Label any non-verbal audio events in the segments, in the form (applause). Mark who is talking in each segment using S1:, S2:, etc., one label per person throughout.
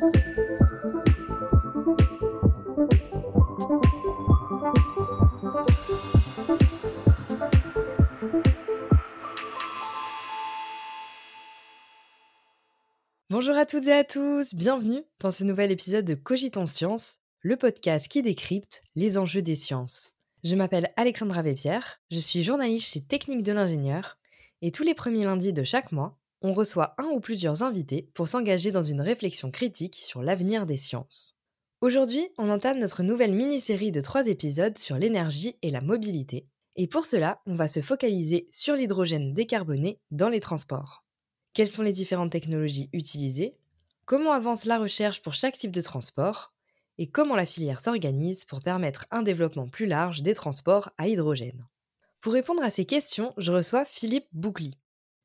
S1: Bonjour à toutes et à tous, bienvenue dans ce nouvel épisode de Cogitons Science, le podcast qui décrypte les enjeux des sciences. Je m'appelle Alexandra Vépierre, je suis journaliste chez Technique de l'ingénieur, et tous les premiers lundis de chaque mois, on reçoit un ou plusieurs invités pour s'engager dans une réflexion critique sur l'avenir des sciences. Aujourd'hui, on entame notre nouvelle mini-série de trois épisodes sur l'énergie et la mobilité, et pour cela, on va se focaliser sur l'hydrogène décarboné dans les transports. Quelles sont les différentes technologies utilisées? Comment avance la recherche pour chaque type de transport? Et comment la filière s'organise pour permettre un développement plus large des transports à hydrogène? Pour répondre à ces questions, je reçois Philippe Boucly.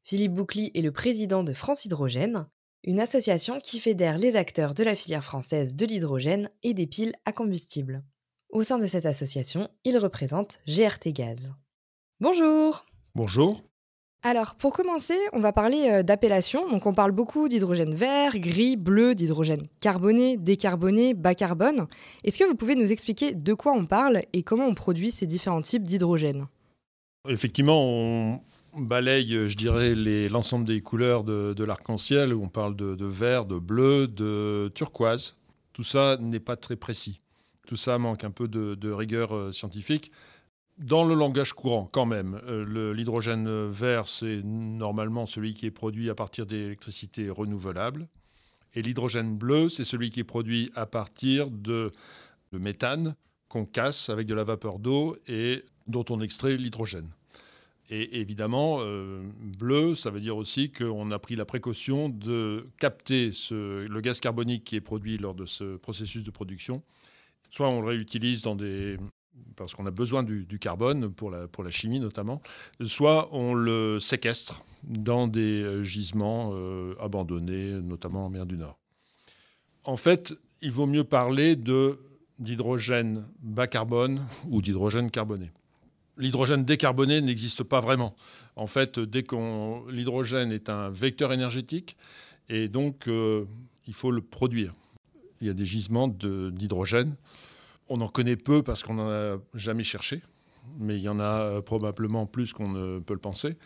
S1: Philippe Boucly est le président de France Hydrogène, une association qui fédère les acteurs de la filière française de l'hydrogène et des piles à combustible. Au sein de cette association, il représente GRT Gaz. Bonjour
S2: Bonjour
S1: alors, pour commencer, on va parler euh, d'appellation. Donc, on parle beaucoup d'hydrogène vert, gris, bleu, d'hydrogène carboné, décarboné, bas carbone. Est-ce que vous pouvez nous expliquer de quoi on parle et comment on produit ces différents types d'hydrogène?
S2: Effectivement, on balaye, je dirais, l'ensemble des couleurs de, l'arc-en-ciel. On parle de, vert, de bleu, de turquoise. Tout ça n'est pas très précis. Tout ça manque un peu de, rigueur euh, scientifique. Dans le langage courant, quand même, euh, l'hydrogène vert, c'est normalement celui qui est produit à partir d'électricité renouvelable. Et l'hydrogène bleu, c'est celui qui est produit à partir de, méthane qu'on casse avec de la vapeur d'eau et dont on extrait l'hydrogène. Et évidemment, euh, bleu, ça veut dire aussi qu'on a pris la précaution de capter le gaz carbonique qui est produit lors de ce processus de production. Soit on le réutilise dans des, parce qu'on a besoin du, carbone pour la, chimie notamment, soit on le séquestre dans des euh, gisements euh, abandonnés, notamment en mer du Nord. En fait, il vaut mieux parler d'hydrogène bas carbone ou d'hydrogène carboné. L'hydrogène décarboné n'existe pas vraiment. En fait, dès qu'on l'hydrogène est un vecteur énergétique et donc euh, il faut le produire. Il y a des gisements d'hydrogène on en connaît peu parce qu'on n'en a jamais cherché, mais il y en a probablement plus qu'on ne peut le penser.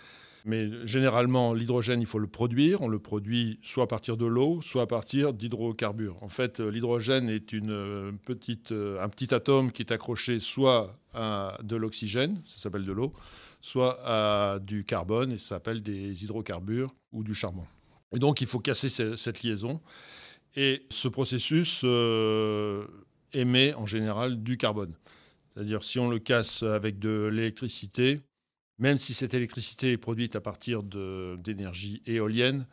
S2: Mais généralement, l'hydrogène, il faut le produire. On le produit soit à partir de l'eau, soit à partir d'hydrocarbures. En fait, euh, l'hydrogène est une euh, petite, un petit atome qui est accroché soit à de l'oxygène, ça s'appelle de l'eau, soit à du carbone, et ça s'appelle des hydrocarbures ou du charbon. Et donc, il faut casser cette liaison. Et ce processus émet en général du carbone. C'est-à-dire si on le casse avec de l'électricité, même si cette électricité est produite à partir d'énergie éolienne,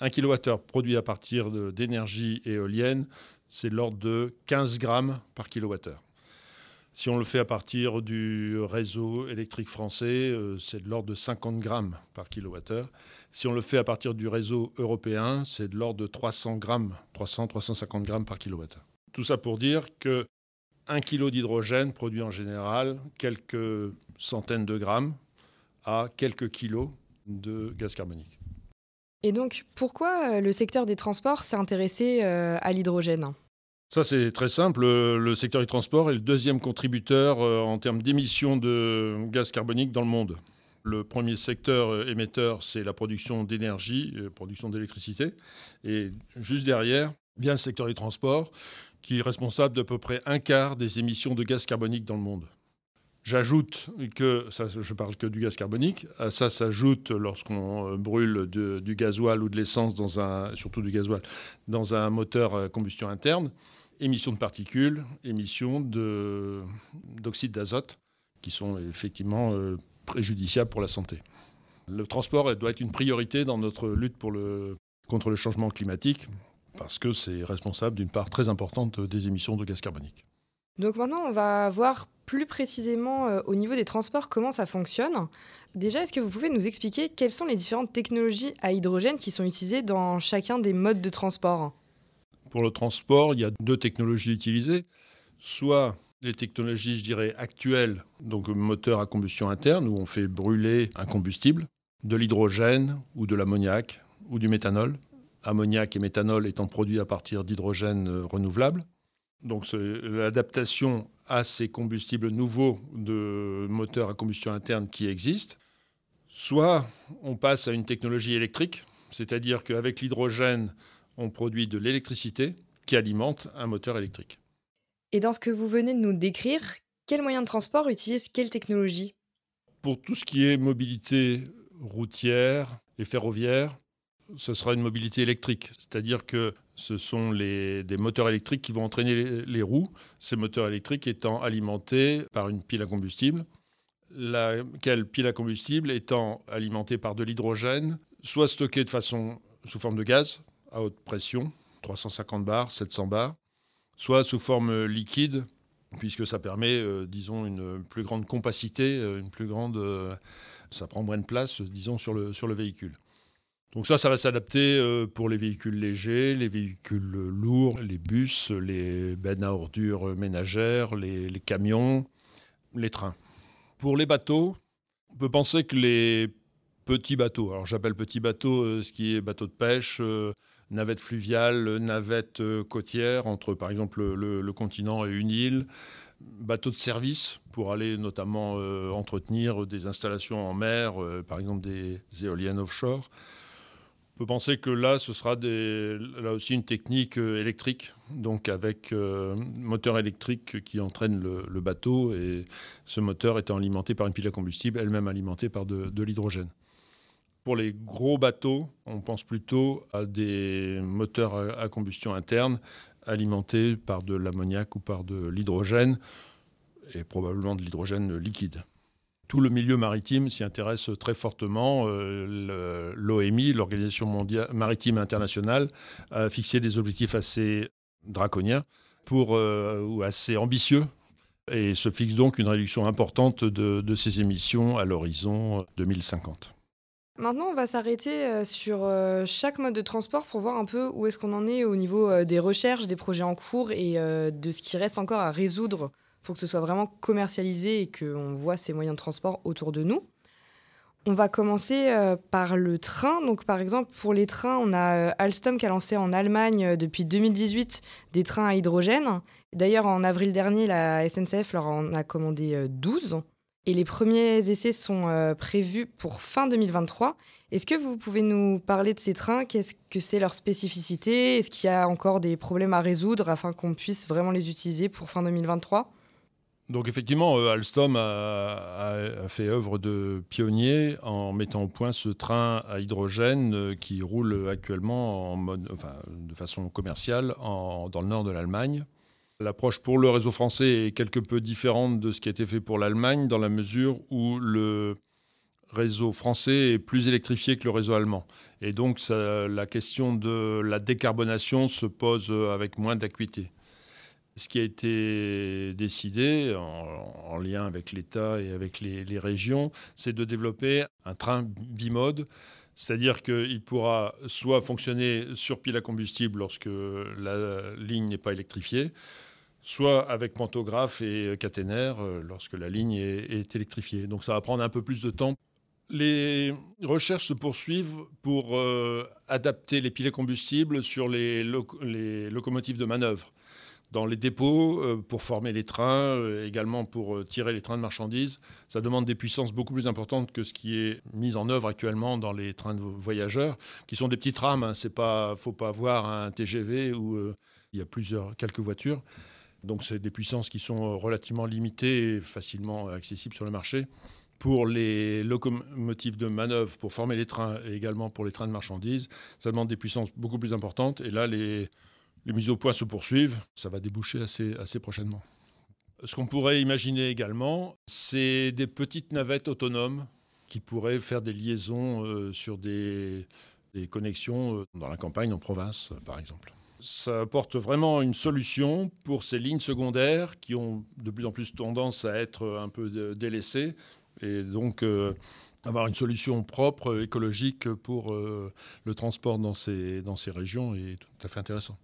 S2: un kilowattheure produit à partir d'énergie éolienne, c'est l'ordre de 15 grammes par kilowattheure. Si on le fait à partir du réseau électrique français, euh, c'est de l'ordre de 50 grammes par kilowattheure. Si on le fait à partir du réseau européen, c'est de l'ordre de 300 grammes, 300-350 grammes par kilowattheure. Tout ça pour dire que un kilo d'hydrogène produit en général quelques centaines de grammes à quelques kilos de gaz carbonique.
S1: Et donc, pourquoi euh, le secteur des transports s'est intéressé euh, à l'hydrogène?
S2: Ça, c'est très simple. Le secteur du transport est le deuxième contributeur euh, en termes d'émissions de gaz carbonique dans le monde. Le premier secteur émetteur, c'est la production d'énergie, production d'électricité. Et juste derrière vient le secteur du transport, qui est responsable d'à peu près un quart des émissions de gaz carbonique dans le monde. J'ajoute que, ça, je parle que du gaz carbonique, à ça s'ajoute lorsqu'on euh, brûle du gasoil ou de l'essence, dans un, surtout du gasoil, dans un moteur à combustion interne, émissions de particules, émissions d'oxyde d'azote, qui sont effectivement euh, préjudiciables pour la santé. Le transport doit être une priorité dans notre lutte contre le changement climatique parce que c'est responsable d'une part très importante des émissions de gaz carbonique.
S1: Donc maintenant, on va voir plus précisément euh, au niveau des transports comment ça fonctionne. Déjà, est-ce que vous pouvez nous expliquer quelles sont les différentes technologies à hydrogène qui sont utilisées dans chacun des modes de transport?
S2: Pour le transport, il y a deux technologies utilisées. Soit les technologies, je dirais, actuelles, donc moteur à combustion interne, où on fait brûler un combustible, de l'hydrogène ou de l'ammoniac ou du méthanol ammoniac et méthanol étant produits à partir d'hydrogène renouvelable. Donc l'adaptation à ces combustibles nouveaux de moteurs à combustion interne qui existent. Soit on passe à une technologie électrique, c'est-à-dire qu'avec l'hydrogène, on produit de l'électricité qui alimente un moteur électrique.
S1: Et dans ce que vous venez de nous décrire, quel moyen de transport utilise quelle technologie?
S2: Pour tout ce qui est mobilité routière et ferroviaire, ce sera une mobilité électrique. C'est-à-dire que ce sont des moteurs électriques qui vont entraîner les, roues, ces moteurs électriques étant alimentés par une pile à combustible, laquelle pile à combustible étant alimentée par de l'hydrogène, soit stocké de façon sous forme de gaz à haute pression, 350 bars, 700 bars, soit sous forme liquide, puisque ça permet, euh, disons, une plus grande compacité, euh, une plus grande, euh, ça prend moins de place, disons, sur le véhicule. Donc ça, ça va s'adapter pour les véhicules légers, les véhicules lourds, les bus, les bennes à ordures ménagères, les, camions, les trains. Pour les bateaux, on peut penser que les petits bateaux, alors j'appelle petits bateaux ce qui est bateau de pêche, navette fluviale, navette euh, côtière entre par exemple le, continent et une île, bateau de service pour aller notamment euh, entretenir des installations en mer, euh, par exemple des éoliennes offshore. On peut penser que là, ce sera des, là aussi une technique électrique, donc avec moteur électrique qui entraîne le, bateau et ce moteur étant alimenté par une pile à combustible, elle-même alimentée par de l'hydrogène. Pour les gros bateaux, on pense plutôt à des moteurs à combustion interne alimentés par de l'ammoniac ou par de l'hydrogène, et probablement de l'hydrogène liquide. Tout le milieu maritime s'y intéresse très fortement. Euh, L'OMI, l'Organisation maritime internationale, a fixé des objectifs assez draconiens pour, euh, ou assez ambitieux et se fixe donc une réduction importante de, de ces émissions à l'horizon 2050.
S1: Maintenant, on va s'arrêter euh, sur chaque mode de transport pour voir un peu où est-ce qu'on en est au niveau des recherches, des projets en cours et de ce qui reste encore à résoudre pour que ce soit vraiment commercialisé et qu'on voit ces moyens de transport autour de nous. On va commencer par le train. Donc, par exemple, pour les trains, on a Alstom qui a lancé en Allemagne depuis 2018 des trains à hydrogène. D'ailleurs, en avril dernier, la SNCF leur en a commandé 12. Et les premiers essais sont euh, prévus pour fin 2023. Est-ce que vous pouvez nous parler de ces trains? Qu'est-ce que c'est leur spécificité? Est-ce qu'il y a encore des problèmes à résoudre afin qu'on puisse vraiment les utiliser pour fin 2023
S2: donc effectivement, euh, Alstom a, fait œuvre de pionnier en mettant au point ce train à hydrogène euh, qui roule actuellement de façon commerciale dans le nord de l'Allemagne. L'approche pour le réseau français est quelque peu différente de ce qui a été fait pour l'Allemagne, dans la mesure où le réseau français est plus électrifié que le réseau allemand. Et donc la question de la décarbonation se pose avec moins d'acuité. Ce qui a été décidé en, lien avec l'État et avec les, régions, c'est de développer un train bimode c'est-à-dire qu'il pourra soit fonctionner sur pile à combustible lorsque la ligne n'est pas électrifiée, soit avec pantographe et caténaire lorsque la ligne est, électrifiée. Donc ça va prendre un peu plus de temps. Les recherches se poursuivent pour euh, adapter les piles à combustible sur les, locomotives de manœuvre dans les dépôts euh, pour former les trains, également pour tirer les trains de marchandises. Ça demande des puissances beaucoup plus importantes que ce qui est mis en œuvre actuellement dans les trains de voyageurs, qui sont des petites rames. Il hein. C'est pas, faut pas avoir un TGV où il y a plusieurs, quelques voitures. Donc c'est des puissances qui sont euh, relativement limitées et facilement accessibles sur le marché. Pour les locomotives de manœuvre, pour former les trains et également pour les trains de marchandises, ça demande des puissances beaucoup plus importantes. Et là, les, mises au point se poursuivent. Ça va déboucher assez, assez prochainement. Ce qu'on pourrait imaginer également, c'est des petites navettes autonomes qui pourraient faire des liaisons euh, sur des, connexions euh, dans la campagne, en province, par exemple ça apporte vraiment une solution pour ces lignes secondaires qui ont de plus en plus tendance à être un peu délaissées et donc euh, avoir une solution propre, écologique pour le transport dans ces régions est tout à fait intéressant.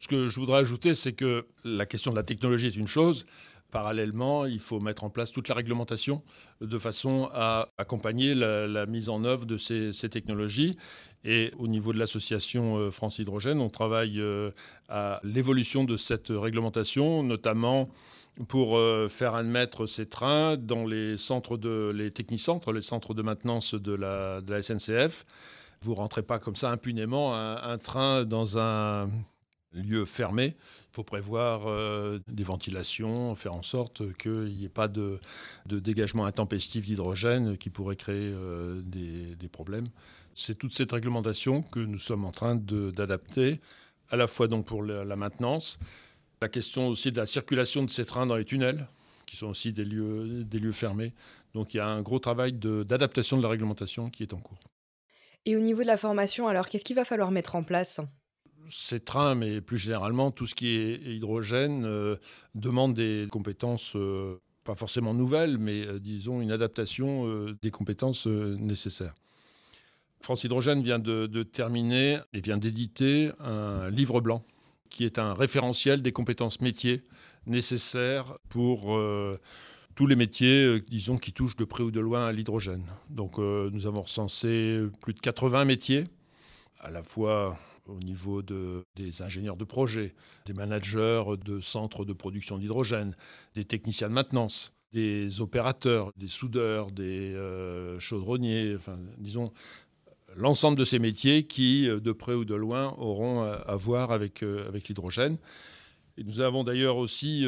S2: Ce que je voudrais ajouter, c'est que la question de la technologie est une chose, Parallèlement, il faut mettre en place toute la réglementation de façon à accompagner la, mise en œuvre de ces, technologies. Et au niveau de l'association euh, France Hydrogène, on travaille euh, à l'évolution de cette réglementation, notamment pour euh, faire admettre ces trains dans les centres de les technicentres, les centres de maintenance de la, SNCF. Vous rentrez pas comme ça impunément un train dans un lieu fermé. Il faut prévoir euh, des ventilations, faire en sorte qu'il n'y ait pas de, dégagement intempestif d'hydrogène qui pourrait créer euh, des, problèmes. C'est toute cette réglementation que nous sommes en train d'adapter, à la fois donc pour la, maintenance, la question aussi de la circulation de ces trains dans les tunnels, qui sont aussi des lieux, fermés. Donc il y a un gros travail d'adaptation de, de la réglementation qui est en cours.
S1: Et au niveau de la formation, alors qu'est-ce qu'il va falloir mettre en place?
S2: Ces trains, mais plus généralement tout ce qui est hydrogène, euh, demande des compétences euh, pas forcément nouvelles, mais euh, disons une adaptation des compétences nécessaires. France Hydrogène vient de, terminer et vient d'éditer un livre blanc qui est un référentiel des compétences métiers nécessaires pour tous les métiers, disons, qui touchent de près ou de loin à l'hydrogène. Donc nous avons recensé plus de 80 métiers, à la fois au niveau des ingénieurs de projet, des managers de centres de production d'hydrogène, des techniciens de maintenance, des opérateurs, des soudeurs, des euh, chaudronniers, enfin, disons, l'ensemble de ces métiers qui, euh, de près ou de loin, auront à, voir avec, euh, avec l'hydrogène. Et nous avons d'ailleurs aussi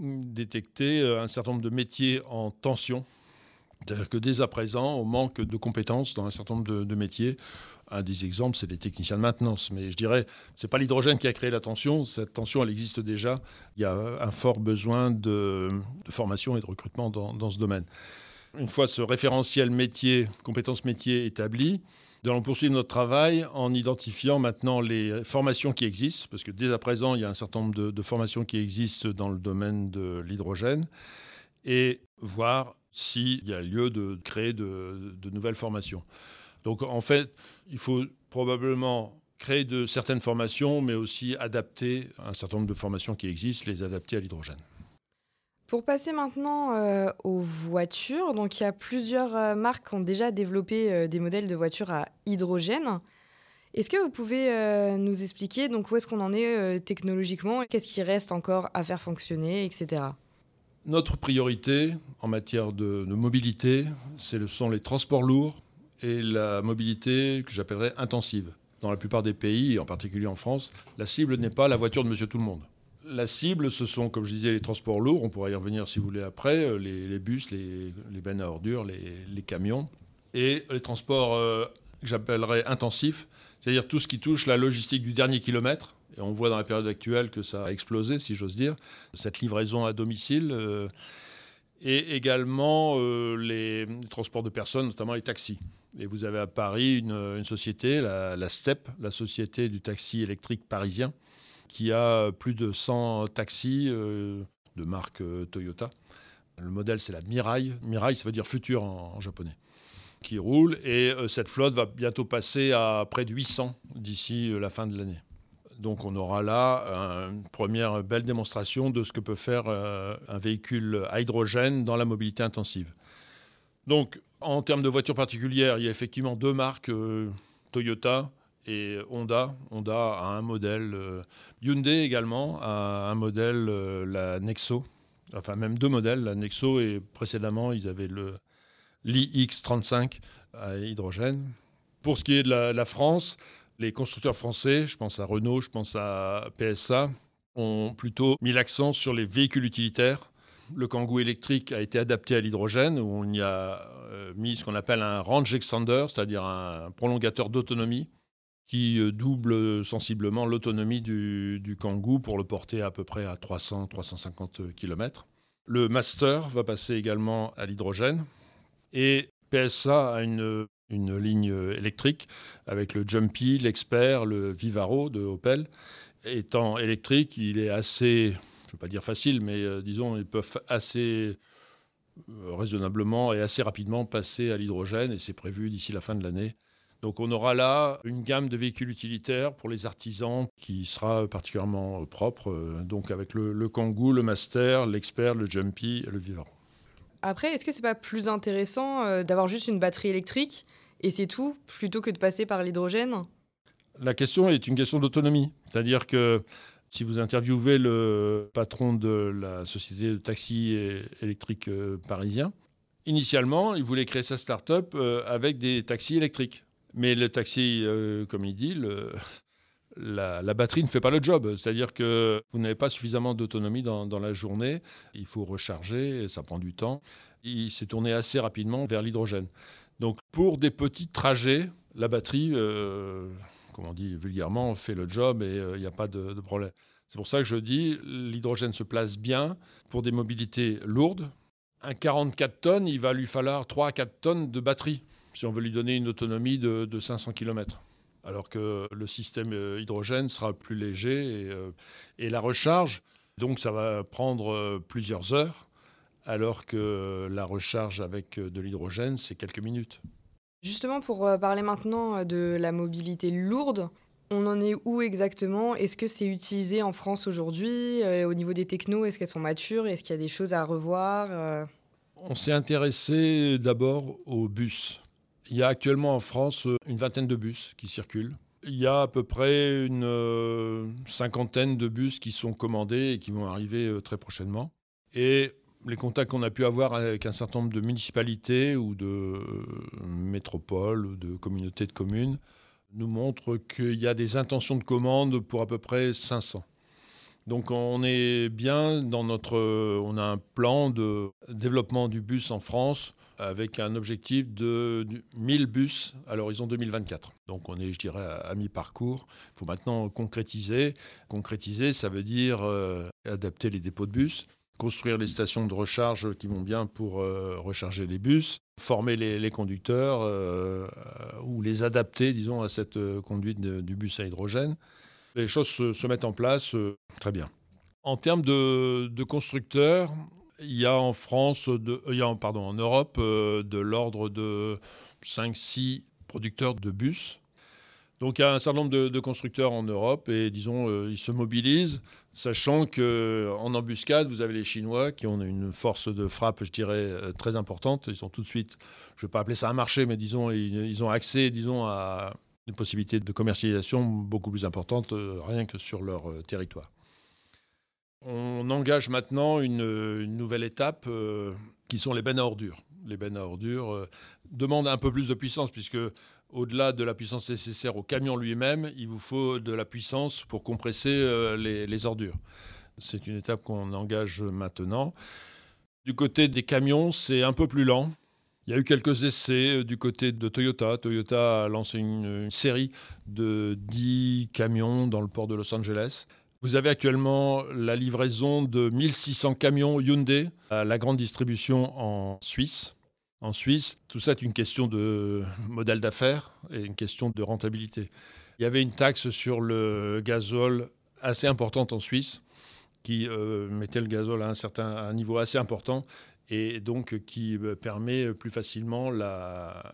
S2: détecté un certain nombre de métiers en tension. C'est-à-dire que dès à présent, on manque de compétences dans un certain nombre de métiers. Un des exemples, c'est les techniciens de maintenance. Mais je dirais, ce n'est pas l'hydrogène qui a créé la tension. Cette tension, elle existe déjà. Il y a un fort besoin de, formation et de recrutement dans, ce domaine. Une fois ce référentiel métier, compétences métiers établi, nous allons poursuivre notre travail en identifiant maintenant les formations qui existent, parce que dès à présent, il y a un certain nombre de, formations qui existent dans le domaine de l'hydrogène, et voir s'il y a lieu de créer de nouvelles formations. Donc en fait, il faut probablement créer de certaines formations, mais aussi adapter un certain nombre de formations qui existent, les adapter à l'hydrogène.
S1: Pour passer maintenant euh, aux voitures, donc il y a plusieurs euh, marques qui ont déjà développé euh, des modèles de voitures à hydrogène. Est-ce que vous pouvez nous expliquer donc où est-ce qu'on en est technologiquement, qu'est-ce qui reste encore à faire fonctionner, etc.
S2: Notre priorité en matière de, de mobilité, ce sont les transports lourds et la mobilité que j'appellerais intensive. Dans la plupart des pays, en particulier en France, la cible n'est pas la voiture de monsieur tout le monde. La cible, ce sont, comme je disais, les transports lourds, on pourra y revenir si vous voulez après, euh, les, bus, les, les, bennes à ordures, les, camions, et les transports euh, que j'appellerais intensifs, c'est-à-dire tout ce qui touche la logistique du dernier kilomètre, et on voit dans la période actuelle que ça a explosé, si j'ose dire, cette livraison à domicile, euh, et également les transports de personnes, notamment les taxis. Et vous avez à Paris une, société, la, STEP, la Société du taxi électrique parisien, qui a plus de 100 taxis euh, de marque euh, Toyota. Le modèle, c'est la Mirai. Mirai, ça veut dire futur en, japonais. Qui roule. Et euh, cette flotte va bientôt passer à près de 800 d'ici la fin de l'année. Donc on aura là une première belle démonstration de ce que peut faire un véhicule à hydrogène dans la mobilité intensive. Donc en termes de voitures particulières, il y a effectivement deux marques, euh, Toyota et Honda. Honda a un modèle, euh, Hyundai également a un modèle, euh, la Nexo. Enfin, même deux modèles, la Nexo et précédemment, ils avaient le l'iX35 à hydrogène. Pour ce qui est de la, France, les constructeurs français, je pense à Renault, je pense à PSA, ont plutôt mis l'accent sur les véhicules utilitaires le Kangoo électrique a été adapté à l'hydrogène, où on y a euh, mis ce qu'on appelle un range extender, c'est-à-dire un prolongateur d'autonomie, qui euh, double sensiblement l'autonomie du, du, Kangoo pour le porter à peu près à 300-350 km. Le Master va passer également à l'hydrogène. Et PSA a une, une ligne électrique avec le Jumpy, l'Expert, le Vivaro de Opel. Étant électrique, il est assez je ne veux pas dire facile, mais euh, disons, ils peuvent assez euh, raisonnablement et assez rapidement passer à l'hydrogène, et c'est prévu d'ici la fin de l'année. Donc on aura là une gamme de véhicules utilitaires pour les artisans qui sera particulièrement propre, donc avec le, le Kangoo, le Master, l'Expert, le Jumpy et le Vivant.
S1: Après, est-ce que c'est pas plus intéressant d'avoir juste une batterie électrique et c'est tout, plutôt que de passer par l'hydrogène?
S2: La question est une question d'autonomie. C'est-à-dire que si vous interviewez le patron de la société de taxi électrique euh, parisien, initialement, il voulait créer sa start-up euh, avec des taxis électriques. Mais le taxi, euh, comme il dit, la, batterie ne fait pas le job. C'est-à-dire que vous n'avez pas suffisamment d'autonomie dans, la journée. Il faut recharger, ça prend du temps. Il s'est tourné assez rapidement vers l'hydrogène. Donc pour des petits trajets, la batterie, euh, comme on dit vulgairement, fait le job et il euh, n'y a pas de, problème. C'est pour ça que je dis, l'hydrogène se place bien pour des mobilités lourdes. Un 44 tonnes, il va lui falloir 3 à 4 tonnes de batterie si on veut lui donner une autonomie de, 500 km. Alors que le système euh, hydrogène sera plus léger et la recharge, donc ça va prendre plusieurs heures alors que la recharge avec euh, de l'hydrogène, c'est quelques minutes.
S1: Justement, pour euh, parler maintenant euh, de la mobilité lourde, on en est où exactement? Est-ce que c'est utilisé en France aujourd'hui? Au niveau des technos, est-ce qu'elles sont matures? Est-ce qu'il y a des choses à revoir
S2: On s'est intéressé d'abord aux bus. Il y a actuellement en France une vingtaine de bus qui circulent. Il y a à peu près une cinquantaine de bus qui sont commandés et qui vont arriver très prochainement. Et les contacts qu'on a pu avoir avec un certain nombre de municipalités ou de euh, métropoles ou de communautés de communes nous montrent qu'il y a des intentions de commande pour à peu près 500. Donc on est bien dans notre... On a un plan de développement du bus en France avec un objectif de 1000 bus à l'horizon 2024. Donc on est, je dirais, à, mi-parcours. Il faut maintenant concrétiser. Concrétiser, ça veut dire euh, adapter les dépôts de bus, construire les stations de recharge qui vont bien pour euh, recharger les bus, former les, conducteurs euh, ou les adapter, disons, à cette conduite du bus à hydrogène. Les choses se, mettent en place très bien. En termes de, constructeurs, il y a en France, de, il y a, pardon, en Europe, de l'ordre de 5-6 producteurs de bus donc il y a un certain nombre de, constructeurs en Europe et disons, euh, ils se mobilisent, sachant qu'en embuscade, vous avez les Chinois qui ont une force de frappe, je dirais, euh, très importante. Ils sont tout de suite, je ne vais pas appeler ça un marché, mais disons, ils, ont accès, disons, à des possibilités de commercialisation beaucoup plus importantes, euh, rien que sur leur territoire. On engage maintenant une, nouvelle étape qui sont les bennes à ordures. Les bennes à ordures demandent un peu plus de puissance puisque au-delà de la puissance nécessaire au camion lui-même, il vous faut de la puissance pour compresser euh, les, ordures. C'est une étape qu'on engage maintenant. Du côté des camions, c'est un peu plus lent. Il y a eu quelques essais euh, du côté de Toyota. Toyota a lancé une, série de 10 camions dans le port de Los Angeles. Vous avez actuellement la livraison de 1600 camions Hyundai à la grande distribution en Suisse en Suisse. Tout ça est une question de modèle d'affaires et une question de rentabilité. Il y avait une taxe sur le gazole assez importante en Suisse qui euh, mettait le gazole à un certain niveau assez important et donc qui euh, permet plus facilement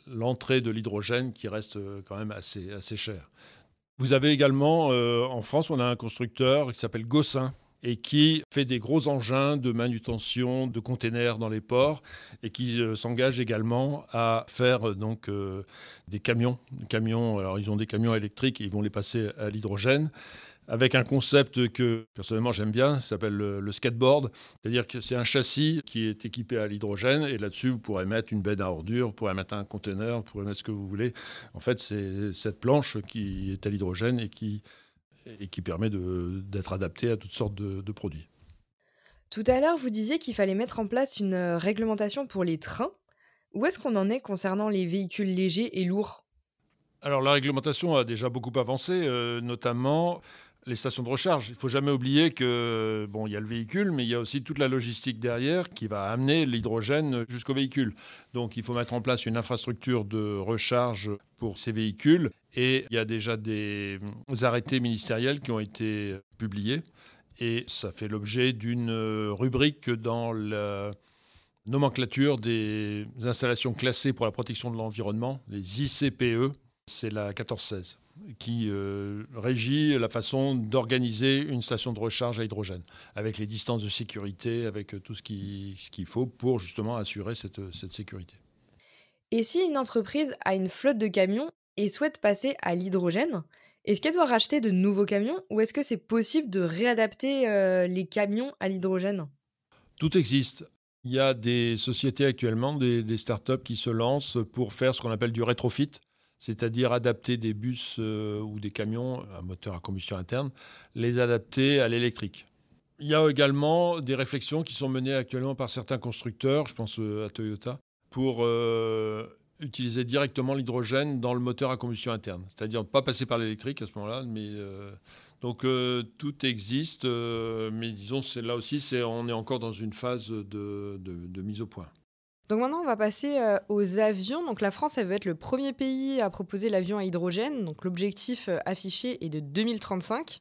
S2: l'entrée de l'hydrogène qui reste euh, quand même assez, assez cher. Vous avez également, en France, on a un constructeur qui s'appelle Gossin, et qui fait des gros engins de manutention de containers dans les ports et qui euh, s'engage également à faire euh, donc euh, des camions. camions. Alors ils ont des camions électriques et ils vont les passer à l'hydrogène avec un concept que personnellement j'aime bien, s'appelle le, skateboard. C'est-à-dire que c'est un châssis qui est équipé à l'hydrogène et là-dessus vous pourrez mettre une benne à ordures, vous pourrez mettre un container, vous pourrez mettre ce que vous voulez. En fait c'est cette planche qui est à l'hydrogène et qui et qui permet d'être adapté à toutes sortes de, produits.
S1: Tout à l'heure, vous disiez qu'il fallait mettre en place une euh, réglementation pour les trains. Où est-ce qu'on en est concernant les véhicules légers et lourds?
S2: Alors la réglementation a déjà beaucoup avancé, euh, notamment les stations de recharge. Il faut jamais oublier que bon, il y a le véhicule, mais il y a aussi toute la logistique derrière qui va amener l'hydrogène jusqu'au véhicule. Donc, il faut mettre en place une infrastructure de recharge pour ces véhicules. Et il y a déjà des arrêtés ministériels qui ont été publiés. Et ça fait l'objet d'une rubrique dans la nomenclature des installations classées pour la protection de l'environnement, les ICPE, c'est la 1416 qui euh, régit la façon d'organiser une station de recharge à hydrogène, avec les distances de sécurité, avec tout ce qu'il faut pour justement assurer cette, cette sécurité.
S1: Et si une entreprise a une flotte de camions et souhaite passer à l'hydrogène, est-ce qu'elle doit racheter de nouveaux camions ou est-ce que c'est possible de réadapter euh, les camions à l'hydrogène?
S2: Tout existe. Il y a des sociétés actuellement, des, des, startups qui se lancent pour faire ce qu'on appelle du rétrofit, c'est-à-dire adapter des bus euh, ou des camions à moteur à combustion interne, les adapter à l'électrique. Il y a également des réflexions qui sont menées actuellement par certains constructeurs, je pense euh, à Toyota, pour utiliser directement l'hydrogène dans le moteur à combustion interne, c'est-à-dire ne pas passer par l'électrique à ce moment-là. Mais euh, donc euh, tout existe, euh, mais disons là aussi on est encore dans une phase de, mise au point.
S1: Donc maintenant on va passer aux avions. Donc la France elle veut être le premier pays à proposer l'avion à hydrogène. Donc l'objectif affiché est de 2035.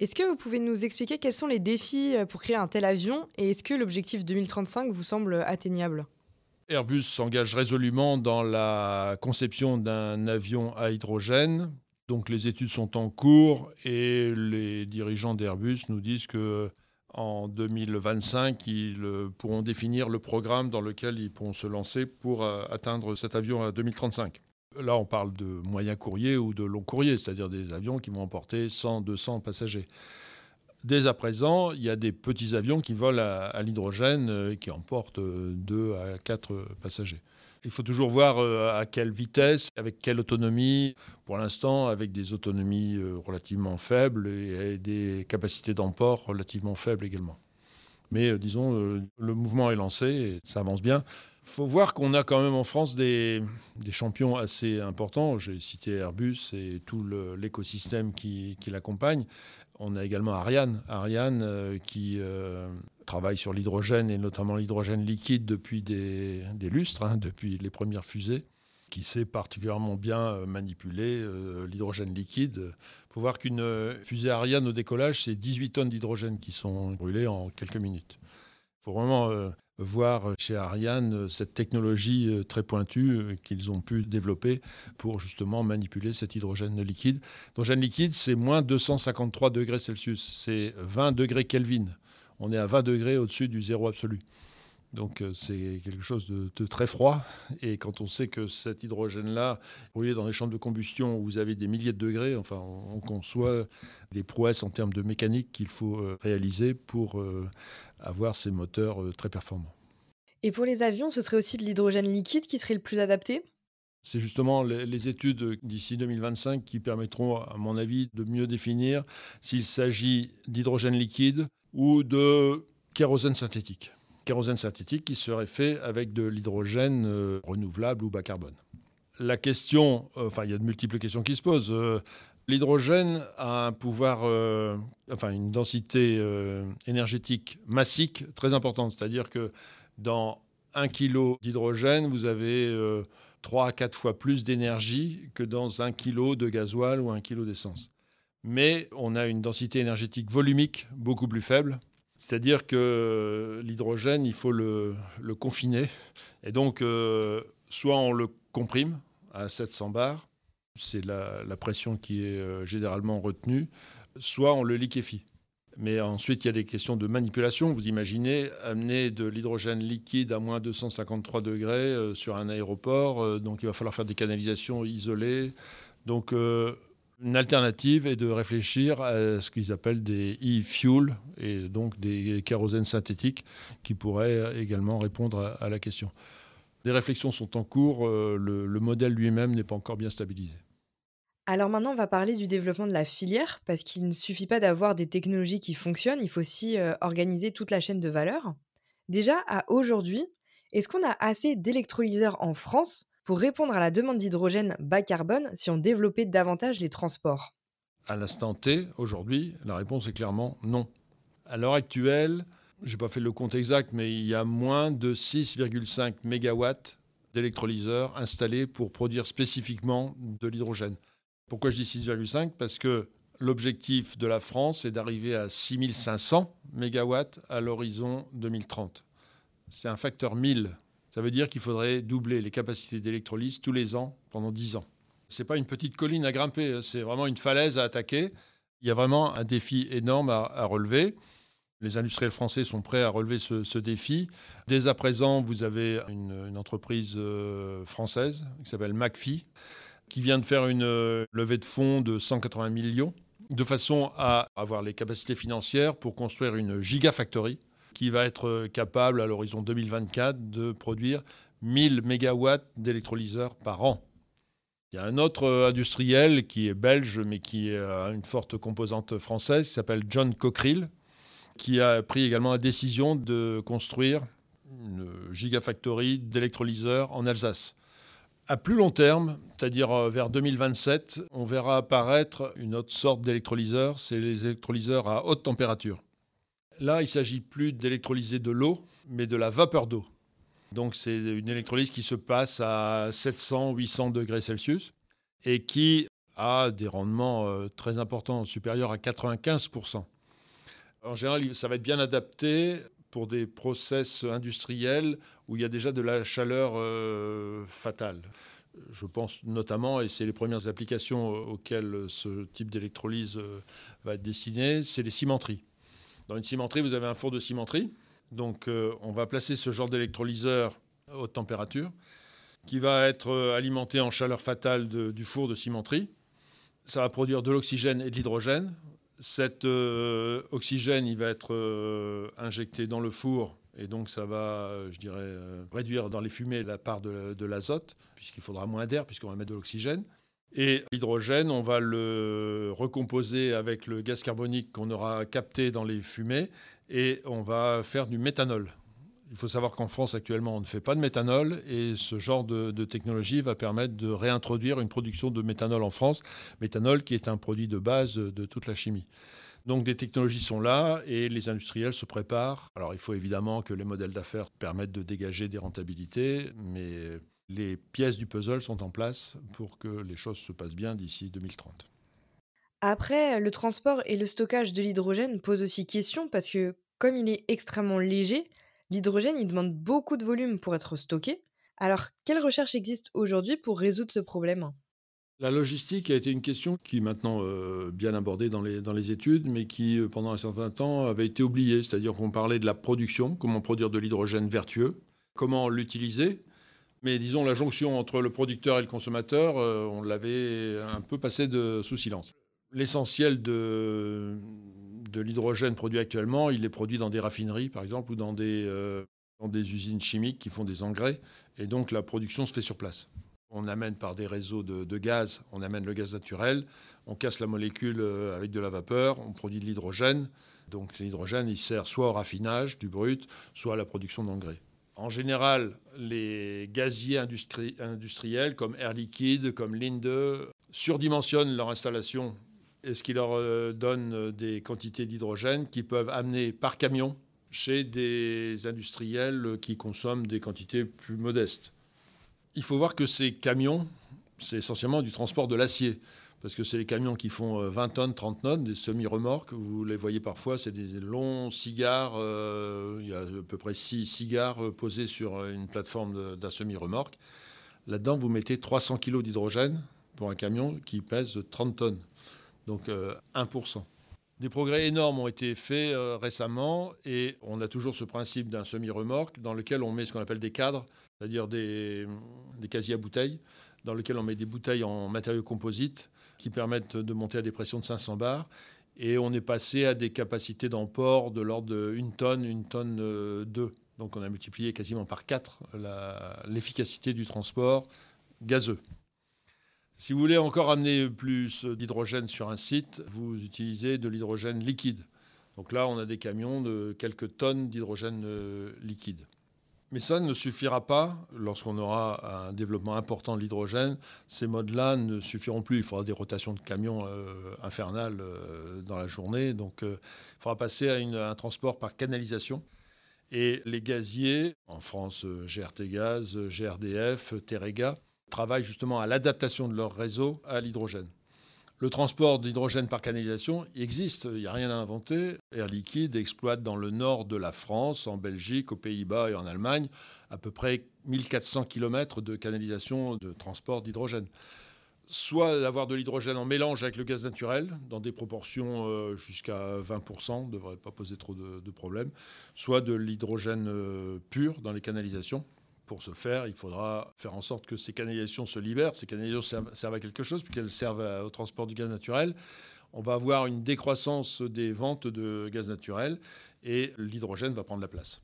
S1: Est-ce que vous pouvez nous expliquer quels sont les défis pour créer un tel avion et est-ce que l'objectif 2035 vous semble atteignable?
S2: Airbus s'engage résolument dans la conception d'un avion à hydrogène. Donc les études sont en cours et les dirigeants d'Airbus nous disent que en 2025, ils pourront définir le programme dans lequel ils pourront se lancer pour euh, atteindre cet avion à 2035. Là, on parle de moyens courriers ou de long courrier, c'est-à-dire des avions qui vont emporter 100, 200 passagers. Dès à présent, il y a des petits avions qui volent à, l'hydrogène et euh, qui emportent 2 euh, à 4 passagers. Il faut toujours voir euh, à quelle vitesse, avec quelle autonomie. Pour l'instant, avec des autonomies relativement faibles et des capacités d'emport relativement faibles également. Mais disons, le mouvement est lancé et ça avance bien. Il faut voir qu'on a quand même en France des, des champions assez importants. J'ai cité Airbus et tout l'écosystème qui, qui l'accompagne. On a également Ariane, Ariane euh, qui euh, travaille sur l'hydrogène et notamment l'hydrogène liquide depuis des, lustres, hein, depuis les premières fusées, qui sait particulièrement bien euh, manipuler l'hydrogène liquide. Il faut voir qu'une fusée Ariane au décollage, c'est 18 tonnes d'hydrogène qui sont brûlées en quelques minutes. Il faut vraiment voir chez Ariane cette technologie euh, très pointue euh, qu'ils ont pu développer pour justement manipuler cet hydrogène liquide. L'hydrogène liquide, c'est moins 253 degrés Celsius, c'est 20 degrés Kelvin. On est à 20 degrés au-dessus du zéro absolu. Donc euh, c'est quelque chose de, très froid. Et quand on sait que cet hydrogène-là, brûlé dans les chambres de combustion où vous avez des milliers de degrés, enfin on, conçoit les prouesses en termes de mécanique qu'il faut réaliser pour avoir ces moteurs euh, très performants.
S1: Et pour les avions, ce serait aussi de l'hydrogène liquide qui serait le plus adapté?
S2: C'est justement les, études d'ici 2025 qui permettront, à mon avis, de mieux définir s'il s'agit d'hydrogène liquide ou de kérosène synthétique. Kérosène synthétique qui serait fait avec de l'hydrogène euh, renouvelable ou bas carbone. La question, euh, enfin, il y a de multiples questions qui se posent. L'hydrogène a un pouvoir, euh, enfin une densité euh, énergétique massique très importante. C'est-à-dire que dans un kilo d'hydrogène, vous avez euh, trois à quatre fois plus d'énergie que dans un kilo de gasoil ou un kilo d'essence. Mais on a une densité énergétique volumique beaucoup plus faible. C'est-à-dire que l'hydrogène, il faut le, confiner. Et donc, soit on le comprime à 700 bars, c'est la, pression qui est euh, généralement retenue, soit on le liquéfie. Mais ensuite, il y a des questions de manipulation. Vous imaginez amener de l'hydrogène liquide à moins 253 degrés euh, sur un aéroport, euh, donc il va falloir faire des canalisations isolées. Donc, une alternative est de réfléchir à ce qu'ils appellent des e-fuels, et donc des kérosènes synthétiques qui pourraient également répondre à, la question. Des réflexions sont en cours, le modèle lui-même n'est pas encore bien stabilisé.
S1: Alors maintenant, on va parler du développement de la filière, parce qu'il ne suffit pas d'avoir des technologies qui fonctionnent, il faut aussi euh, organiser toute la chaîne de valeur. Déjà, à aujourd'hui, est-ce qu'on a assez d'électrolyseurs en France pour répondre à la demande d'hydrogène bas carbone si on développait davantage les transports
S2: À l'instant T, aujourd'hui, la réponse est clairement non. À l'heure actuelle, je n'ai pas fait le compte exact, mais il y a moins de 6,5 MW d'électrolyseurs installés pour produire spécifiquement de l'hydrogène. Pourquoi je dis 6,5 Parce que l'objectif de la France est d'arriver à 6500 MW à l'horizon 2030. C'est un facteur 1000. Ça veut dire qu'il faudrait doubler les capacités d'électrolyse tous les ans pendant 10 ans. C'est pas une petite colline à grimper, c'est vraiment une falaise à attaquer. Il y a vraiment un défi énorme à, relever. Les industriels français sont prêts à relever ce, défi. Dès à présent, vous avez une, entreprise euh, française qui s'appelle McPhee, qui vient de faire une euh, levée de fonds de 180 millions, de façon à avoir les capacités financières pour construire une gigafactory qui va être capable, à l'horizon 2024, de produire 1000 mégawatts d'électrolyseurs par an. Il y a un autre euh, industriel qui est belge, mais qui a une forte composante française, qui s'appelle John Cockerill, qui a pris également la décision de construire une gigafactory d'électrolyseurs en Alsace. À plus long terme, c'est-à-dire euh, vers 2027, on verra apparaître une autre sorte d'électrolyseur, c'est les électrolyseurs à haute température. Là, il s'agit plus d'électrolyser de l'eau, mais de la vapeur d'eau. Donc c'est une électrolyse qui se passe à 700-800 degrés Celsius et qui a des rendements euh, très importants, supérieurs à 95%. En général, ça va être bien adapté pour des process industriels où il y a déjà de la chaleur euh, fatale. Je pense notamment, et c'est les premières applications auxquelles ce type d'électrolyse euh, va être destiné, c'est les cimenteries. Dans une cimenterie, vous avez un four de cimenterie donc euh, on va placer ce genre d'électrolyseur à haute température qui va être euh, alimenté en chaleur fatale du four de cimenterie. Ça va produire de l'oxygène et de l'hydrogène. Cet euh, oxygène, il va être injecté dans le four et donc ça va, je dirais, réduire dans les fumées la part de l'azote, puisqu'il faudra moins d'air, puisqu'on va mettre de l'oxygène. Et l'hydrogène, on va le recomposer avec le gaz carbonique qu'on aura capté dans les fumées et on va faire du méthanol. Il faut savoir qu'en France actuellement on ne fait pas de méthanol et ce genre de, technologie va permettre de réintroduire une production de méthanol en France, méthanol qui est un produit de base de toute la chimie. Donc des technologies sont là et les industriels se préparent. Alors il faut évidemment que les modèles d'affaires permettent de dégager des rentabilités, mais les pièces du puzzle sont en place pour que les choses se passent bien d'ici 2030.
S1: Après, le transport et le stockage de l'hydrogène posent aussi question parce que comme il est extrêmement léger, l'hydrogène il demande beaucoup de volume pour être stocké. Alors, quelles recherches existent aujourd'hui pour résoudre ce problème?
S2: La logistique a été une question qui est maintenant euh, bien abordée dans les, dans les études, mais qui, euh, pendant un certain temps, avait été oubliée. C'est-à-dire qu'on parlait de la production, comment produire de l'hydrogène vertueux, comment l'utiliser, mais disons, la jonction entre le producteur et le consommateur, euh, on l'avait un peu passé de, sous silence. L'essentiel de, l'hydrogène produit actuellement, il est produit dans des raffineries, par exemple, ou dans des, euh, dans des usines chimiques qui font des engrais. Et donc, la production se fait sur place. On amène par des réseaux de, de gaz, on amène le gaz naturel, on casse la molécule euh, avec de la vapeur, on produit de l'hydrogène. Donc l'hydrogène, il sert soit au raffinage du brut, soit à la production d'engrais. En général, les gaziers industriels comme Air Liquide, comme Linde, surdimensionnent leur installation et ce qui leur euh, donne des quantités d'hydrogène qui peuvent amener par camion chez des industriels qui consomment des quantités plus modestes. Il faut voir que ces camions, c'est essentiellement du transport de l'acier parce que c'est les camions qui font 20 euh, tonnes, 30 tonnes, des semi-remorques. Vous les voyez parfois, c'est des longs cigares. Euh, il y a à peu près 6 cigares euh, posés sur une plateforme d'un semi-remorque. Là-dedans, vous mettez 300 kg d'hydrogène pour un camion qui pèse 30 tonnes. Donc 1%. Des progrès énormes ont été faits récemment et on a toujours ce principe d'un semi-remorque dans lequel on met ce qu'on appelle des cadres, c'est-à-dire des, des casiers à bouteilles, dans lequel on met des bouteilles en matériaux composites qui permettent de monter à des pressions de 500 bars. Et on est passé à des capacités d'emport de l'ordre d'une tonne, une tonne 2. Euh, Donc on a multiplié quasiment par 4 l'efficacité du transport gazeux. Si vous voulez encore amener plus d'hydrogène sur un site, vous utilisez de l'hydrogène liquide. Donc là, on a des camions de quelques tonnes d'hydrogène euh, liquide. Mais ça ne suffira pas lorsqu'on aura un développement important de l'hydrogène. Ces modes-là ne suffiront plus. Il faudra des rotations de camions euh, infernales euh, dans la journée. Donc euh, il faudra passer à, un transport par canalisation. Et les gaziers, en France, GRT Gaz, GRDF, Terega, travaillent justement à l'adaptation de leur réseau à l'hydrogène. Le transport d'hydrogène par canalisation existe, il n'y a rien à inventer. Air Liquide exploite dans le nord de la France, en Belgique, aux Pays-Bas et en Allemagne, à peu près 1400 km de canalisation de transport d'hydrogène. soit d'avoir de l'hydrogène en mélange avec le gaz naturel, dans des proportions euh, jusqu'à 20%, ne devrait pas poser trop de, problèmes, soit de l'hydrogène euh, pur dans les canalisations. Pour ce faire, il faudra faire en sorte que ces canalisations se libèrent. Ces canalisations servent, à quelque chose, puisqu'elles servent au transport du gaz naturel. On va avoir une décroissance des ventes de gaz naturel et l'hydrogène va prendre la place.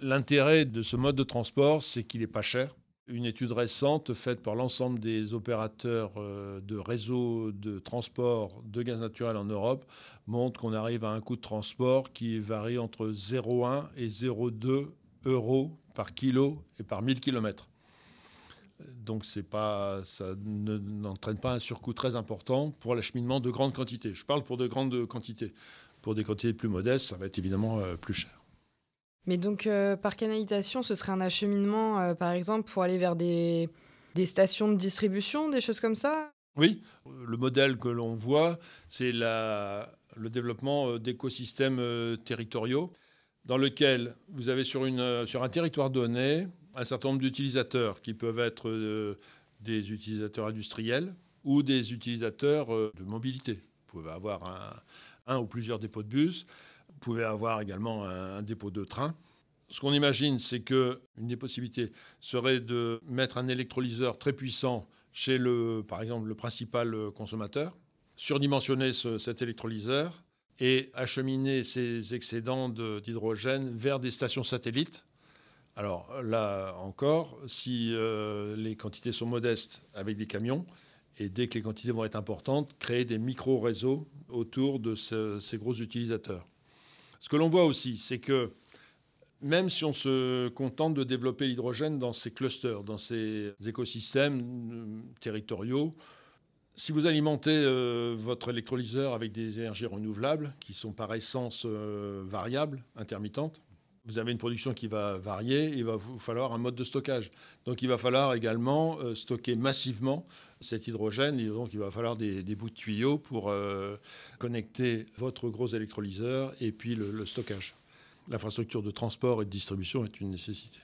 S2: L'intérêt de ce mode de transport, c'est qu'il n'est pas cher une étude récente faite par l'ensemble des opérateurs euh, de réseaux de transport de gaz naturel en Europe montre qu'on arrive à un coût de transport qui varie entre 0,1 et 0,2 euros par kilo et par 1000 km. Donc pas, ça n'entraîne pas un surcoût très important pour l'acheminement de grandes quantités. Je parle pour de grandes quantités. Pour des quantités plus modestes, ça va être évidemment euh, plus cher.
S1: Mais donc, euh, par canalisation, ce serait un acheminement, euh, par exemple, pour aller vers des, stations de distribution, des choses comme ça?
S2: Oui, le modèle que l'on voit, c'est le développement d'écosystèmes territoriaux dans lequel vous avez sur, une, sur un territoire donné un certain nombre d'utilisateurs qui peuvent être des utilisateurs industriels ou des utilisateurs de mobilité. Vous pouvez avoir un ou plusieurs dépôts de bus vous pouvez avoir également un, dépôt de train. Ce qu'on imagine, c'est que une des possibilités serait de mettre un électrolyseur très puissant chez le, par exemple, le principal consommateur, surdimensionner cet électrolyseur et acheminer ces excédents d'hydrogène vers des stations satellites. Alors là encore, si euh, les quantités sont modestes avec des camions, et dès que les quantités vont être importantes, créer des micro-réseaux autour de ces gros utilisateurs. Ce que l'on voit aussi, c'est que même si on se contente de développer l'hydrogène dans ces clusters, dans ces écosystèmes euh, territoriaux, si vous alimentez euh, votre électrolyseur avec des énergies renouvelables, qui sont par essence euh, variables, intermittentes, vous avez une production qui va varier, il va vous falloir un mode de stockage. Donc il va falloir également stocker massivement cet hydrogène. Et donc, il va falloir des, bouts de tuyaux pour euh, connecter votre gros électrolyseur et puis le, stockage. L'infrastructure de transport et de distribution est une nécessité.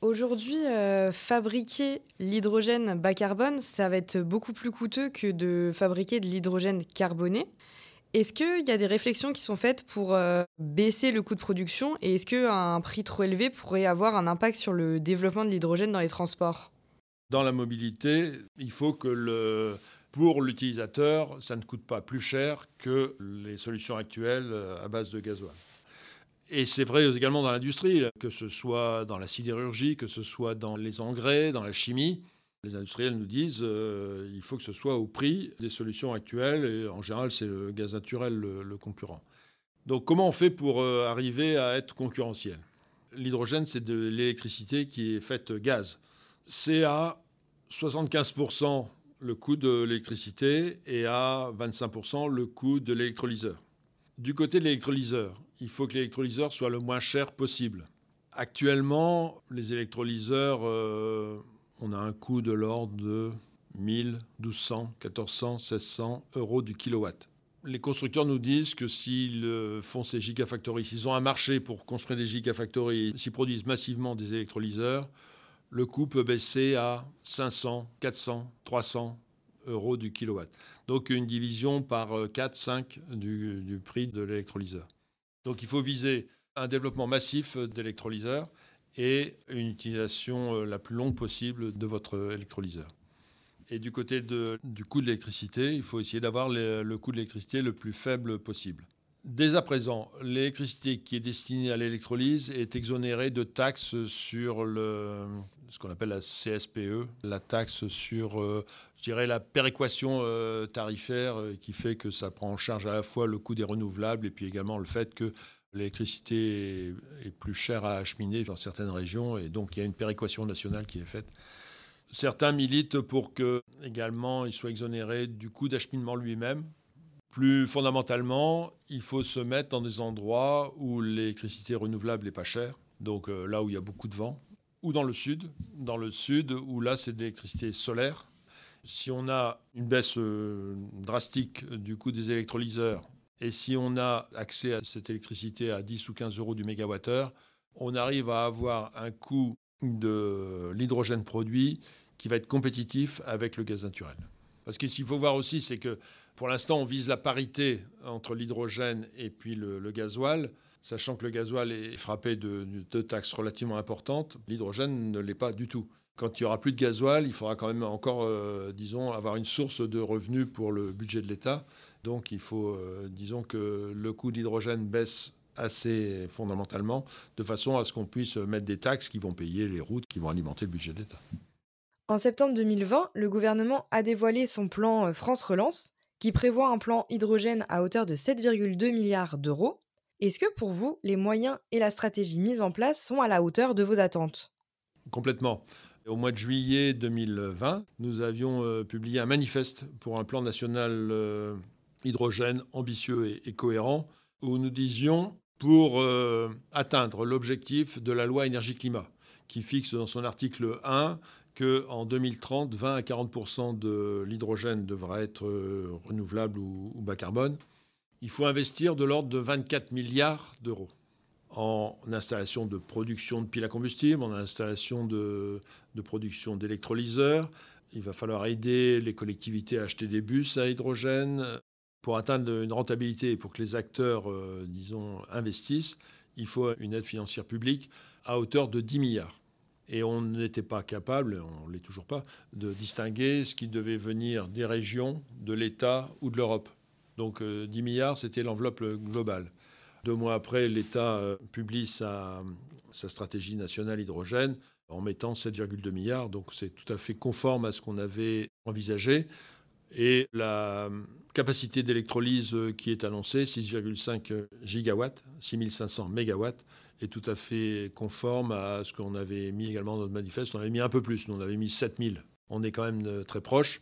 S1: Aujourd'hui, euh, fabriquer l'hydrogène bas carbone, ça va être beaucoup plus coûteux que de fabriquer de l'hydrogène carboné. Est-ce qu'il y a des réflexions qui sont faites pour euh, baisser le coût de production et est-ce qu'un prix trop élevé pourrait avoir un impact sur le développement de l'hydrogène dans les transports?
S2: Dans la mobilité, il faut que pour l'utilisateur, ça ne coûte pas plus cher que les solutions actuelles euh, à base de gasoil. Et c'est vrai également dans l'industrie, que ce soit dans la sidérurgie, que ce soit dans les engrais, dans la chimie. Les industriels nous disent euh, il faut que ce soit au prix des solutions actuelles, et en général, c'est le gaz naturel le, concurrent. Donc, comment on fait pour euh, arriver à être concurrentiel? L'hydrogène, c'est de l'électricité qui est faite gaz c'est à 75% le coût de l'électricité et à 25% le coût de l'électrolyseur. Du côté de l'électrolyseur, il faut que l'électrolyseur soit le moins cher possible. Actuellement, les électrolyseurs, euh, on a un coût de l'ordre de 1000, 1200, 1400, 1600 euros du kilowatt. Les constructeurs nous disent que s'ils euh, font ces gigafactories, s'ils ont un marché pour construire des gigafactories, s'ils produisent massivement des électrolyseurs, le coût peut baisser à 500, 400, 300 euros du kilowatt. Donc une division par 4-5 euh, du, du, prix de l'électrolyseur. Donc il faut viser un développement massif d'électrolyseurs et une utilisation euh, la plus longue possible de votre électrolyseur. Et du côté du coût de l'électricité, il faut essayer d'avoir le coût de l'électricité le plus faible possible. Dès à présent, l'électricité qui est destinée à l'électrolyse est exonérée de taxes sur le, ce qu'on appelle la CSPE, la taxe sur, euh, je dirais, la péréquation euh, tarifaire euh, qui fait que ça prend en charge à la fois le coût des renouvelables et puis également le fait que l'électricité est, plus chère à acheminer dans certaines régions et donc il y a une péréquation nationale qui est faite. Certains militent pour que également il soit exonéré du coût d'acheminement lui-même. Plus fondamentalement, il faut se mettre dans des endroits où l'électricité renouvelable n'est pas chère, donc là où il y a beaucoup de vent ou dans le sud, dans le sud où là c'est de l'électricité solaire. Si on a une baisse euh, drastique du coût des électrolyseurs et si on a accès à cette électricité à 10 ou 15 euros du mégawattheure, on arrive à avoir un coût de l'hydrogène produit qui va être compétitif avec le gaz naturel. Parce que qu'il faut voir aussi, c'est que pour l'instant, on vise la parité entre l'hydrogène et puis le, gasoil, sachant que le gasoil est frappé de, de taxes relativement importantes. L'hydrogène ne l'est pas du tout. Quand il n'y aura plus de gasoil, il faudra quand même encore, euh, disons, avoir une source de revenus pour le budget de l'État. Donc il faut, euh, disons, que le coût de l'hydrogène baisse assez fondamentalement, de façon à ce qu'on puisse mettre des taxes qui vont payer les routes, qui vont alimenter le budget de l'État.
S1: En septembre 2020, le gouvernement a dévoilé son plan euh, France Relance, qui prévoit un plan hydrogène à hauteur de 7,2 milliards d'euros. Est-ce que pour vous, les moyens et la stratégie mise en place sont à la hauteur de vos attentes?
S2: Complètement. Au mois de juillet 2020, nous avions euh, publié un manifeste pour un plan national euh, hydrogène ambitieux et, cohérent, où nous disions, pour euh, atteindre l'objectif de la loi énergie-climat, qui fixe dans son article 1 qu'en 2030, 20 à 40 de l'hydrogène devra être renouvelable ou, bas carbone. Il faut investir de l'ordre de 24 milliards d'euros en installation de production de piles à combustible, en installation de, production d'électrolyseurs. Il va falloir aider les collectivités à acheter des bus à hydrogène. Pour atteindre une rentabilité et pour que les acteurs, euh, disons, investissent, il faut une aide financière publique à hauteur de 10 milliards. Et on n'était pas capable, on ne l'est toujours pas, de distinguer ce qui devait venir des régions, de l'État ou de l'Europe. Donc 10 euh, milliards, c'était l'enveloppe globale. Deux mois après, l'État euh, publie sa, stratégie nationale hydrogène en mettant 7,2 milliards. Donc c'est tout à fait conforme à ce qu'on avait envisagé. Et la capacité d'électrolyse qui est annoncée, 6,5 gigawatts, 6500 mégawatts, est tout à fait conforme à ce qu'on avait mis également dans notre manifeste. On avait mis un peu plus, nous on avait mis 7000. On est quand même euh, très proche.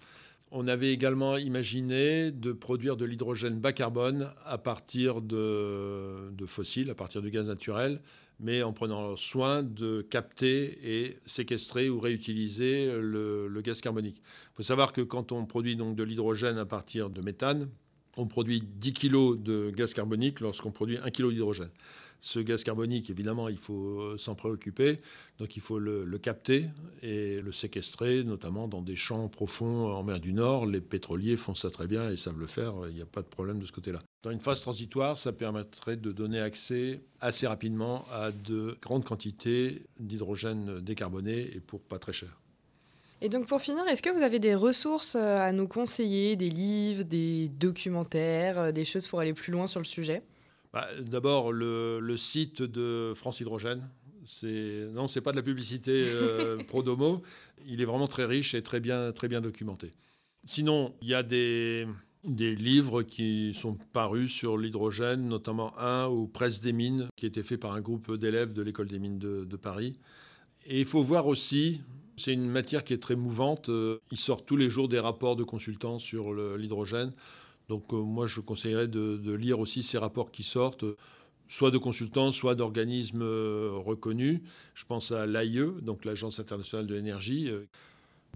S2: On avait également imaginé de produire de l'hydrogène bas carbone à partir de, fossiles, à partir du gaz naturel, mais en prenant soin de capter et séquestrer ou réutiliser le, gaz carbonique. Il faut savoir que quand on produit donc de l'hydrogène à partir de méthane, on produit 10 kg de gaz carbonique lorsqu'on produit 1 kg d'hydrogène. Ce gaz carbonique, évidemment, il faut euh, s'en préoccuper. Donc il faut le, capter et le séquestrer, notamment dans des champs profonds en mer du Nord. Les pétroliers font ça très bien et savent le faire. Il n'y a pas de problème de ce côté-là. Dans une phase transitoire, ça permettrait de donner accès assez rapidement à de grandes quantités d'hydrogène décarboné et pour pas très cher.
S1: Et donc pour finir, est-ce que vous avez des ressources euh, à nous conseiller, des livres, des documentaires, euh, des choses pour aller plus loin sur le sujet?
S2: Bah, D'abord, le, site de France Hydrogène. Non, c'est pas de la publicité euh, (laughs) pro domo. Il est vraiment très riche et très bien, très bien documenté. Sinon, il y a des, des livres qui sont parus sur l'hydrogène, notamment un ou Presse des mines, qui a été fait par un groupe d'élèves de l'école des mines de, de Paris. Et il faut voir aussi, c'est une matière qui est très mouvante. Euh, il sort tous les jours des rapports de consultants sur l'hydrogène. Donc euh, moi, je conseillerais de, lire aussi ces rapports qui sortent, soit de consultants, soit d'organismes euh, reconnus. Je pense à l'AIE, donc l'Agence internationale de l'énergie.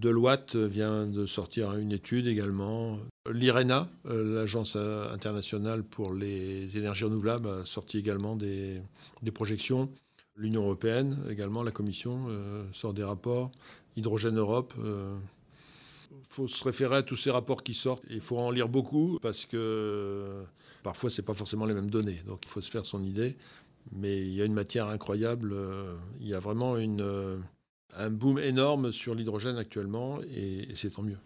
S2: Deloitte vient de sortir une étude également. L'IRENA, l'Agence internationale pour les énergies renouvelables, a sorti également des projections. L'Union européenne également, la Commission euh, sort des rapports. Hydrogène Europe. Euh, faut se référer à tous ces rapports qui sortent. Il faut en lire beaucoup parce que parfois, ce n'est pas forcément les mêmes données. Donc, il faut se faire son idée. Mais il y a une matière incroyable. Euh, il y a vraiment une, un boom énorme sur l'hydrogène actuellement et, et c'est tant mieux.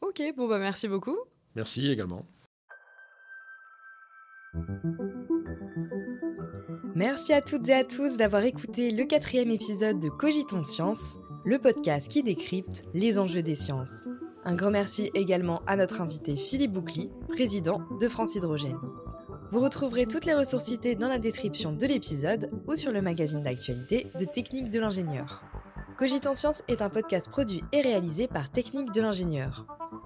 S1: Ok, bon, bah merci beaucoup.
S2: Merci également.
S1: Merci à toutes et à tous d'avoir écouté le quatrième épisode de Cogitons Science, le podcast qui décrypte les enjeux des sciences. Un grand merci également à notre invité Philippe Boucly, président de France Hydrogène. Vous retrouverez toutes les ressources citées dans la description de l'épisode ou sur le magazine d'actualité de Technique de l'ingénieur. Cogitons Science est un podcast produit et réalisé par Technique de l'ingénieur.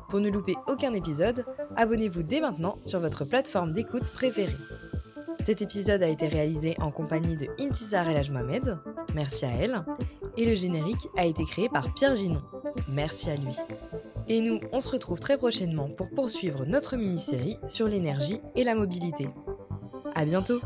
S1: Pour ne louper aucun épisode, abonnez-vous dès maintenant sur votre plateforme d'écoute préférée. Cet épisode a été réalisé en compagnie de Intisar El Mohamed, merci à elle, et le générique a été créé par Pierre Ginon, merci à lui. Et nous, on se retrouve très prochainement pour poursuivre notre mini-série sur l'énergie et la mobilité. À bientôt!